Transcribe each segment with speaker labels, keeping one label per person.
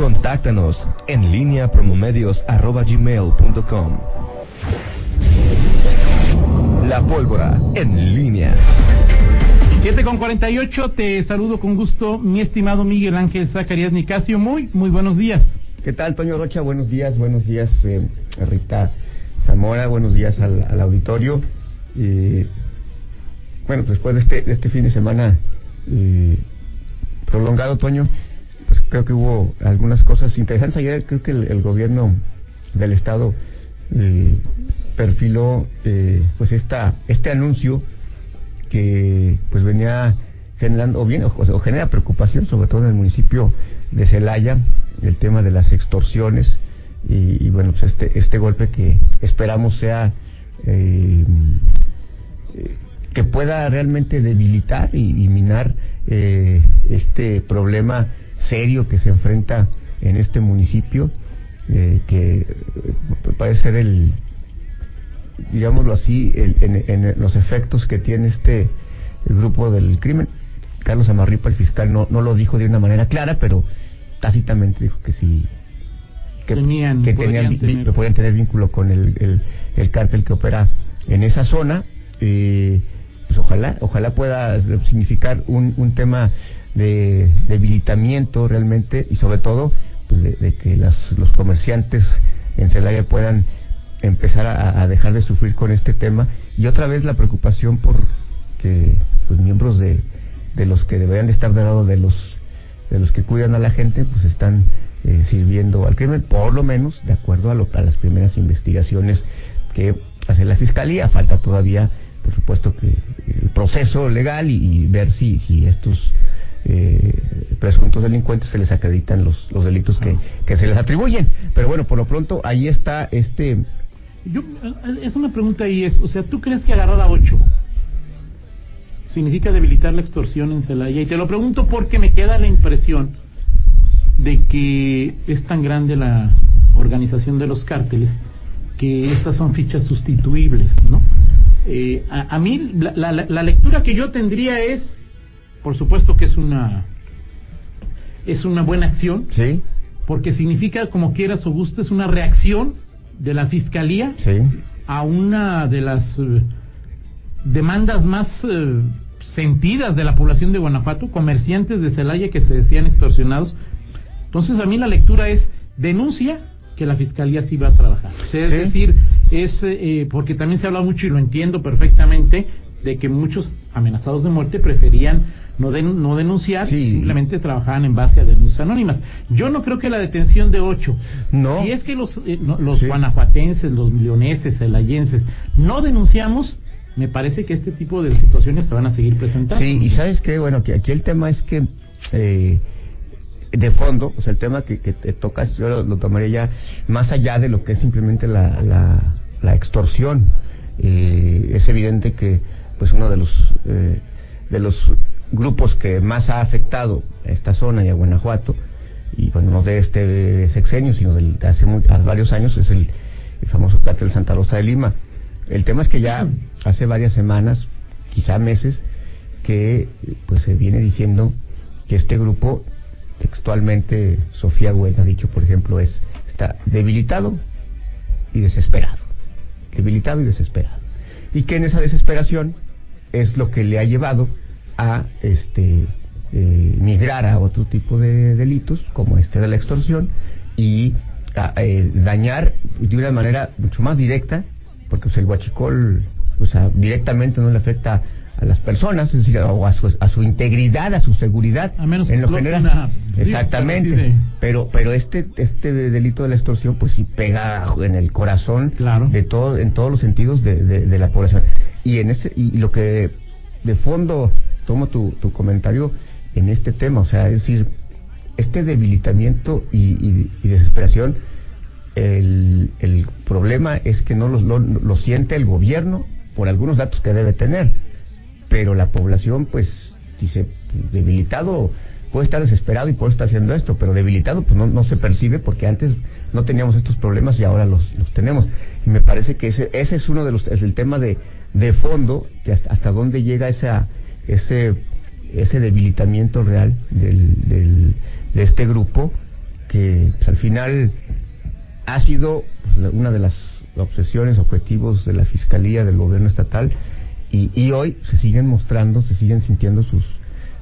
Speaker 1: Contáctanos en línea promomedios.com. La pólvora en línea.
Speaker 2: 7 con 48, te saludo con gusto, mi estimado Miguel Ángel Zacarías Nicasio. Muy, muy buenos días.
Speaker 3: ¿Qué tal, Toño Rocha? Buenos días, buenos días, eh, Rita Zamora, buenos días al, auditorio. Y bueno, después de este, de este fin de semana eh, prolongado, Toño, creo que hubo algunas cosas interesantes. Ayer creo que el, gobierno del Estado eh, perfiló eh, pues esta este anuncio que pues venía generando o bien o, genera preocupación sobre todo en el municipio de Celaya el tema de las extorsiones y, bueno pues este este golpe que esperamos sea eh, que pueda realmente debilitar y, minar eh, este problema serio que se enfrenta en este municipio eh, que parece ser el digámoslo así, en, los efectos que tiene este grupo del crimen. Carlos Amarripa, el fiscal, no, no lo dijo de una manera clara, pero tácitamente dijo que sí. Que tenían, que tenían, tener. podían tener vínculo con el, el, el cártel que opera en esa zona. Eh, ojalá, ojalá pueda significar un, un tema de debilitamiento realmente y sobre todo pues de, que las, los comerciantes en Celaya puedan empezar a, dejar de sufrir con este tema. Y otra vez la preocupación por que pues, miembros de, de los que deberían de estar del lado de los de los que cuidan a la gente pues están eh, sirviendo al crimen por lo menos de acuerdo a, lo, a las primeras investigaciones que hace la fiscalía. Falta todavía por supuesto que el proceso legal y, ver si si estos eh, presuntos delincuentes se les acreditan los, los delitos que, que se les atribuyen. Pero bueno, por lo pronto ahí está este
Speaker 2: yo, es una pregunta y es, o sea, ¿tú crees que agarrar a ocho significa debilitar la extorsión en Celaya? Y te lo pregunto porque me queda la impresión de que es tan grande la organización de los cárteles que estas son fichas sustituibles, ¿no? Eh, a, mí la, la, lectura que yo tendría es, por supuesto que es una es una buena acción,
Speaker 3: sí,
Speaker 2: porque significa como quieras o gustes una reacción de la Fiscalía a una de las eh, demandas más eh, sentidas de la población de Guanajuato, comerciantes de Celaya que se decían extorsionados. Entonces a mí la lectura es denuncia que la Fiscalía sí va a trabajar. es decir, es eh, porque también se habla mucho y lo entiendo perfectamente de que muchos amenazados de muerte preferían no, no denunciar, simplemente trabajaban en base a denuncias anónimas. Yo no creo que la detención de ocho,
Speaker 3: no.
Speaker 2: si es que los, eh, los guanajuatenses, los leoneses, celayenses, no denunciamos, me parece que este tipo de situaciones se van a seguir presentando.
Speaker 3: Sí, y sabes qué, bueno, que aquí el tema es que eh, de fondo, o el tema que, que te tocas, yo lo, tomaría ya más allá de lo que es simplemente la, la, la extorsión. Eh, es evidente que pues uno de los eh, de los grupos que más ha afectado a esta zona y a Guanajuato, y bueno, no de este sexenio, sino de hace varios años, es el, famoso cártel Santa Rosa de Lima. El tema es que ya hace varias semanas, quizá meses, que pues se viene diciendo que este grupo, textualmente Sofía Güell ha dicho, por ejemplo, es está debilitado y desesperado. Debilitado y desesperado. Y que en esa desesperación es lo que le ha llevado a este eh, migrar a otro tipo de delitos como este de la extorsión y a, eh, dañar de una manera mucho más directa porque pues, el huachicol pues, directamente no le afecta a las personas, es decir, o a su, a su integridad, a su seguridad,
Speaker 2: a menos
Speaker 3: en lo general. Exactamente. Pero pero este este delito de la extorsión pues sí pega en el corazón
Speaker 2: claro.
Speaker 3: de todo en todos los sentidos de, de, la población. Y en ese y lo que de fondo tomo tu, tu comentario en este tema, o sea, es decir, este debilitamiento y, desesperación, el, el, problema es que no lo, lo, siente el gobierno por algunos datos que debe tener, pero la población, pues, dice, debilitado, puede estar desesperado y puede estar haciendo esto, pero debilitado, pues no, no se percibe porque antes no teníamos estos problemas y ahora los, los tenemos. Y me parece que ese, ese es uno de los, es el tema de, de fondo, que hasta, hasta dónde llega esa ese, ese debilitamiento real del, del, de este grupo que pues, al final ha sido pues, una de las obsesiones, objetivos de la Fiscalía, del gobierno estatal, y, y hoy se siguen mostrando, se siguen sintiendo sus,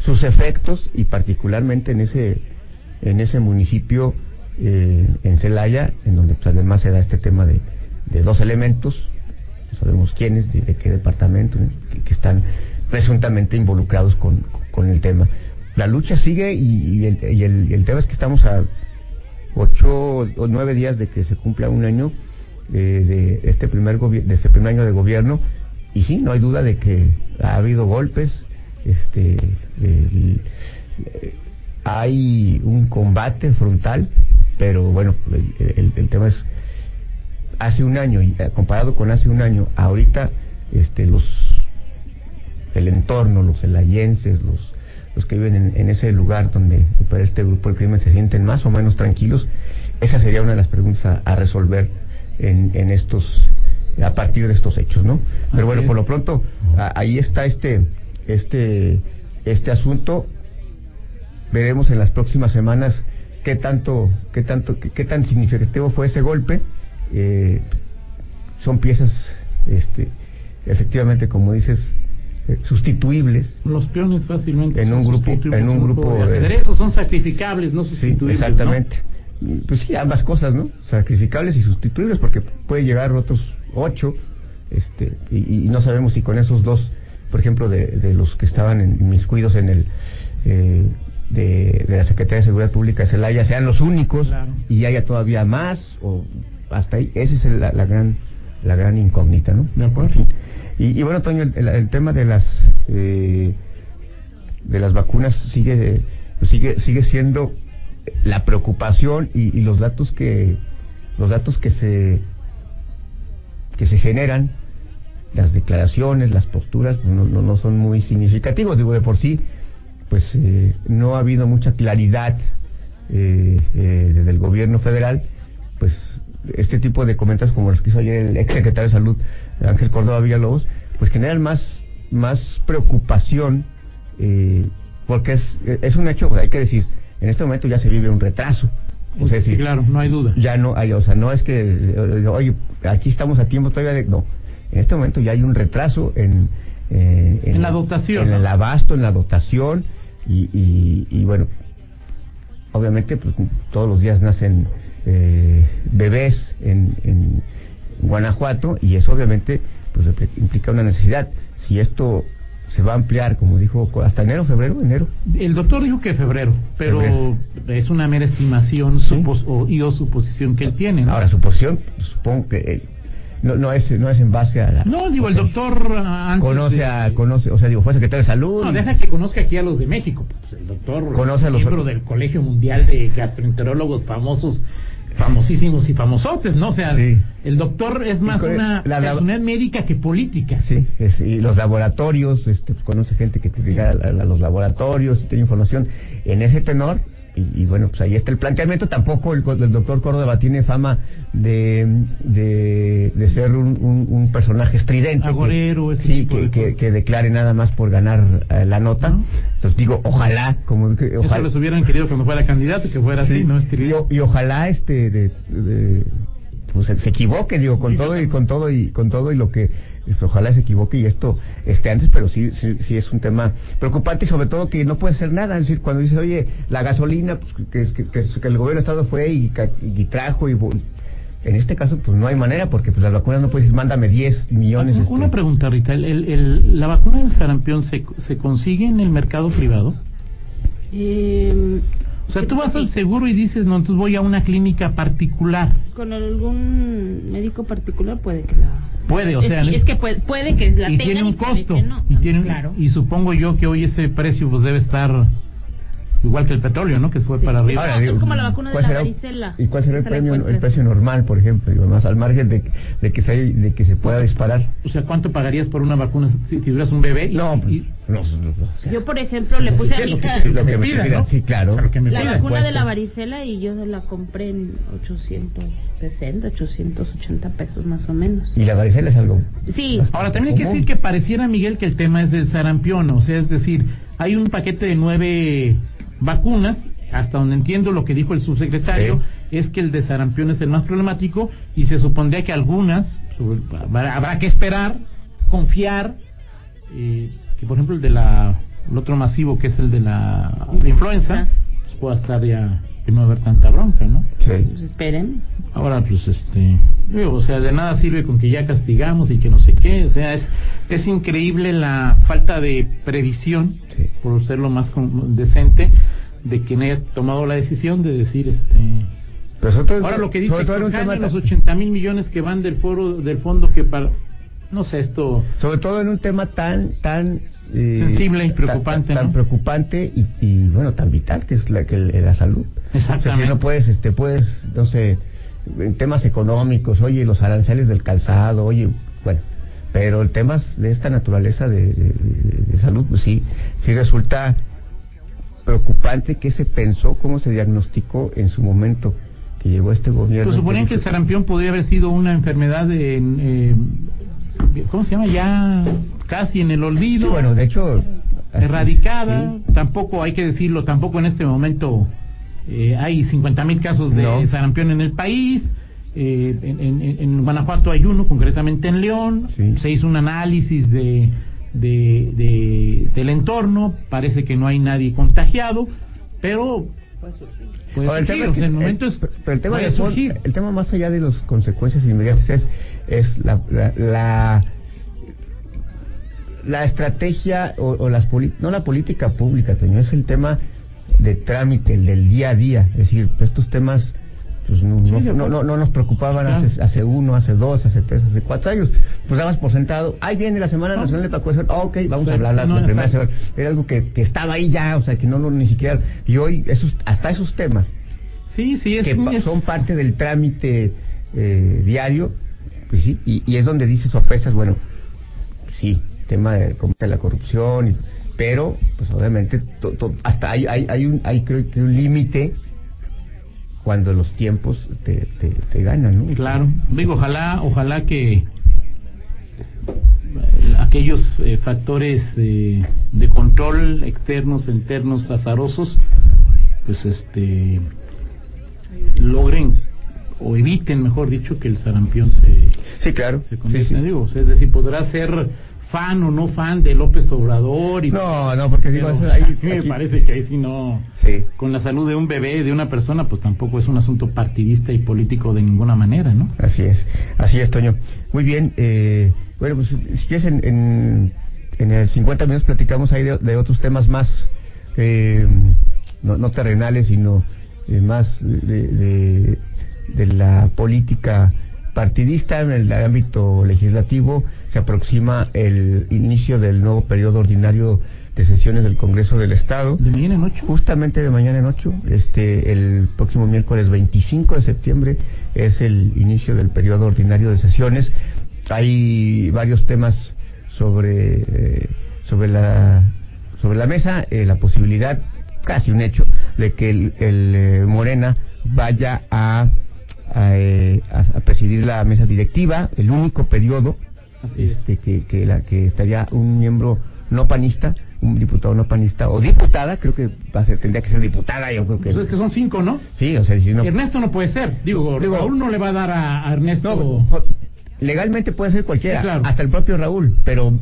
Speaker 3: sus efectos, y particularmente en ese, en ese municipio, eh, en Celaya, en donde pues, además se da este tema de, de dos elementos, no sabemos quiénes, de, qué departamento, que, están presuntamente involucrados con, con el tema. La lucha sigue y, y, el, y, el, y el tema es que estamos a ocho o nueve días de que se cumpla un año eh, de este primer de este primer año de gobierno y sí no hay duda de que ha habido golpes este eh, hay un combate frontal pero bueno el, el, tema es hace un año y comparado con hace un año ahorita este los el entorno los celayenses los los que viven en, en, ese lugar donde opera este grupo de crimen se sienten más o menos tranquilos? Esa sería una de las preguntas a, a resolver en, en, estos, a partir de estos hechos, ¿no? Pero Así bueno, es. por lo pronto, a, ahí está este, este, este asunto. Veremos en las próximas semanas qué tanto, qué tanto, qué, qué tan significativo fue ese golpe. Eh, son piezas, este, efectivamente, como dices, eh, sustituibles
Speaker 2: los peones fácilmente
Speaker 3: en un grupo en un grupo
Speaker 2: de ajedrez son sacrificables no sustituibles
Speaker 3: sí, exactamente ¿no? pues sí ambas cosas no sacrificables y sustituibles porque puede llegar otros ocho este y, y no sabemos si con esos dos por ejemplo de, de los que estaban en mis cuidos en el eh, de, de, la Secretaría de Seguridad Pública de Celaya sean los únicos
Speaker 2: claro.
Speaker 3: y haya todavía más o hasta ahí esa es la, la gran la gran incógnita no
Speaker 2: de acuerdo
Speaker 3: en fin. Y, y, bueno, Toño, el, el, el tema de las eh, de las vacunas sigue sigue sigue siendo la preocupación y, y, los datos que los datos que se que se generan las declaraciones las posturas no, no, no son muy significativos digo de por sí pues eh, no ha habido mucha claridad eh, eh, desde el gobierno federal pues este tipo de comentarios como los que hizo ayer el ex secretario de salud Ángel Córdoba Villalobos, pues generan más, más preocupación, eh, porque es, es un hecho, hay que decir, en este momento ya se vive un retraso.
Speaker 2: Sí, claro, no hay duda.
Speaker 3: Ya no hay, o sea, no es que, oye, aquí estamos a tiempo todavía de, no, en este momento ya hay un retraso en,
Speaker 2: eh, en, en la dotación.
Speaker 3: En
Speaker 2: ¿no?
Speaker 3: el abasto, en la dotación, y, y, y bueno, obviamente, pues todos los días nacen eh, bebés en, en Guanajuato y eso obviamente pues implica una necesidad. Si esto se va a ampliar, como dijo, hasta enero, febrero, enero.
Speaker 2: El doctor dijo que febrero, pero febrero. es una mera estimación ¿Sí? supos o, y o suposición que él tiene. ¿no?
Speaker 3: Ahora, suposición, supongo que eh, no, no, es, no es en base a la...
Speaker 2: No, digo, el doctor antes
Speaker 3: conoce
Speaker 2: de,
Speaker 3: a, conoce, o sea, digo, fue secretario de salud.
Speaker 2: No, deja que conozca aquí a los de México. Pues el doctor
Speaker 3: conoce a los
Speaker 2: miembro del Colegio Mundial de Gastroenterólogos famosos famosísimos y famosotes, ¿no? O sea, sí. el doctor es más una la, personalidad médica que política.
Speaker 3: Sí, es, y los laboratorios, este, pues, conoce gente que te llega a, a, los laboratorios y tiene información en ese tenor. Y, y, bueno, pues ahí está el planteamiento. Tampoco el, el doctor Córdoba tiene fama de, de, de ser un, un, un, personaje estridente.
Speaker 2: Agorero,
Speaker 3: que, sí, que, que, que, declare nada más por ganar uh, la nota. ¿No? Entonces digo, ojalá, como que, ojalá.
Speaker 2: Eso les hubieran querido que no fuera candidato, que fuera
Speaker 3: sí,
Speaker 2: así, ¿no?
Speaker 3: Y, y, ojalá este de, de pues se equivoque, digo, con todo y con todo y con todo y lo que pues, ojalá se equivoque y esto esté antes, pero sí, sí, sí es un tema preocupante y sobre todo que no puede hacer nada. Es decir, cuando dice, oye, la gasolina, pues que, que, que, que el gobierno de Estado fue y, y trajo y en este caso, pues no hay manera, porque pues las vacunas no puedes decir, mándame 10 millones.
Speaker 2: Una, una pregunta, Rita, ¿el, el, el, ¿la vacuna del sarampión se, se consigue en el mercado privado?
Speaker 4: Eh,
Speaker 2: o sea, tú vas al seguro y dices, no, entonces voy a una clínica particular.
Speaker 4: Con algún médico particular puede que la...
Speaker 2: Puede, o
Speaker 4: es,
Speaker 2: sea...
Speaker 4: Es que puede, puede que la
Speaker 2: y
Speaker 4: tengan
Speaker 2: tiene un
Speaker 4: y
Speaker 2: costo.
Speaker 4: No.
Speaker 2: Y, tiene,
Speaker 4: claro.
Speaker 2: y supongo yo que hoy ese precio pues debe estar igual que el petróleo, ¿no? Que fue sí. para arriba.
Speaker 4: Ahora, digo, es como la vacuna de la varicela.
Speaker 3: ¿Y cuál será el, premio, el precio normal, por ejemplo? Digo, más al margen de, de, que, se, de que se pueda disparar.
Speaker 2: O sea, ¿cuánto pagarías por una vacuna si, si tuvieras un bebé?
Speaker 3: No, y, no, no,
Speaker 4: o sea, Yo, por ejemplo, le puse a mi hija...
Speaker 3: Lo que me pida, ¿no? Sí, claro.
Speaker 4: La vacuna de la varicela y yo la compré en 860, 880 pesos más o menos.
Speaker 3: ¿Y la varicela es algo?
Speaker 4: Sí.
Speaker 2: Ahora, también hay que decir que pareciera, Miguel, que el tema es del sarampión. O sea, es decir, hay un paquete de nueve vacunas hasta donde entiendo lo que dijo el subsecretario, es que el de sarampión es el más problemático y se supondría que algunas, habrá que esperar, confiar, eh, que por ejemplo el de la, el otro masivo que es el de la, influenza, pues pueda estar ya que no haber tanta bronca, ¿no?
Speaker 4: Sí. Pues esperen.
Speaker 2: Ahora, pues, este, o sea, de nada sirve con que ya castigamos y que no sé qué, o sea, es, es increíble la falta de previsión, por ser lo más decente, de quien haya tomado la decisión de decir, este, ahora lo que dice sobre los 80 mil millones que van del foro, del fondo que para, no sé, esto...
Speaker 3: Sobre todo en un tema tan, tan
Speaker 2: eh, sensible y preocupante,
Speaker 3: tan, preocupante y, bueno tan vital que es la que la salud.
Speaker 2: Exactamente.
Speaker 3: si no puedes este puedes no sé en temas económicos oye los aranceles del calzado oye bueno pero el temas de esta naturaleza de, salud pues sí sí resulta preocupante qué se pensó cómo se diagnosticó en su momento que llegó este gobierno
Speaker 2: pues suponían que el sarampión podría haber sido una enfermedad de, eh, ¿cómo se llama? Ya casi en el olvido.
Speaker 3: bueno, de hecho.
Speaker 2: Erradicada. Tampoco, hay que decirlo, tampoco en este momento eh, hay 50 mil casos de sarampión en el país. Eh, en, Guanajuato hay uno, concretamente en León. Se hizo un análisis de, de, del entorno. Parece que no hay nadie contagiado, pero
Speaker 3: el tema el momento es, el tema, el tema más allá de las consecuencias inmediatas es, es la, la, la, estrategia o, las no la política pública, Toño, es el tema de trámite, el del día a día. Es decir, estos temas pues no, no, no, no, nos preocupaban hace, hace uno, hace dos, hace tres, hace cuatro años. Pues dabas por sentado, ahí viene la Semana Nacional de Vacunación, ok, vamos a hablar la, primera semana. Era algo que, que estaba ahí ya, o sea, que no lo ni siquiera. Y hoy, esos, hasta esos temas,
Speaker 2: sí, sí, es,
Speaker 3: que son parte del trámite eh, diario, pues sí, y, y, es donde dice sorpresas, bueno, sí, tema de, de la corrupción, pero, pues obviamente, hasta hay, hay, hay, un, hay creo que un límite cuando los tiempos te, te, ganan, ¿no?
Speaker 2: Claro, digo, ojalá, ojalá que eh, aquellos eh, factores eh, de control externos, internos, azarosos, pues este logren o eviten, mejor dicho, que el sarampión se
Speaker 3: sí claro.
Speaker 2: se digo, es decir, podrá ser fan o no fan de López Obrador. Y
Speaker 3: no, no, porque digo,
Speaker 2: me parece que ahí sí no. Con la salud de un bebé, de una persona, pues tampoco es un asunto partidista y político de ninguna manera, ¿no?
Speaker 3: Así es, así es, Toño. Muy bien, eh, bueno, pues si quieres, en, en, en el 50 minutos platicamos ahí de, otros temas más, eh, no, terrenales, sino eh, más de, de, de la política partidista en el ámbito legislativo se aproxima el inicio del nuevo periodo ordinario de sesiones del Congreso del Estado.
Speaker 2: ¿De mañana en ocho?
Speaker 3: Justamente de mañana en ocho. Este, el próximo miércoles 25 de septiembre es el inicio del periodo ordinario de sesiones. Hay varios temas sobre, eh, sobre, la, sobre la mesa, eh, la posibilidad, casi un hecho, de que el, eh, Morena vaya a a, presidir la mesa directiva, el único periodo este, que, que, la, que estaría un miembro no panista, un diputado no panista o diputada, creo que va a ser, tendría que ser diputada, yo creo que.
Speaker 2: Pues es que son cinco, ¿no?
Speaker 3: Sí, o sea, si no.
Speaker 2: Ernesto no puede ser, digo, Raúl no le va a dar a, Ernesto.
Speaker 3: legalmente puede ser cualquiera, hasta el propio Raúl, pero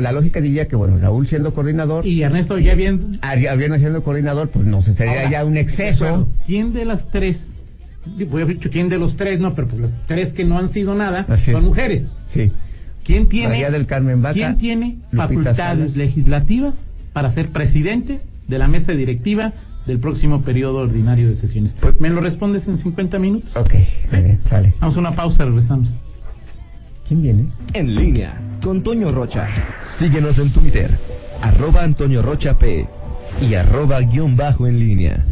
Speaker 3: la lógica diría que, bueno, Raúl siendo coordinador.
Speaker 2: Y Ernesto ya bien.
Speaker 3: Bien siendo coordinador, pues no se sería ya un exceso.
Speaker 2: ¿Quién de las tres voy a dicho quién de los tres, no, pero pues los tres que no han sido nada son mujeres.
Speaker 3: Sí.
Speaker 2: ¿Quién tiene,
Speaker 3: del Carmen
Speaker 2: ¿quién tiene facultades legislativas para ser presidente de la mesa directiva del próximo periodo ordinario de sesiones? Pues, ¿Me lo respondes en 50 minutos?
Speaker 3: Ok, sale.
Speaker 2: Vamos a una pausa, regresamos.
Speaker 3: ¿Quién viene?
Speaker 1: En línea, con Toño Rocha. Síguenos en Twitter, arroba Antonio Rocha P y arroba guion bajo en línea.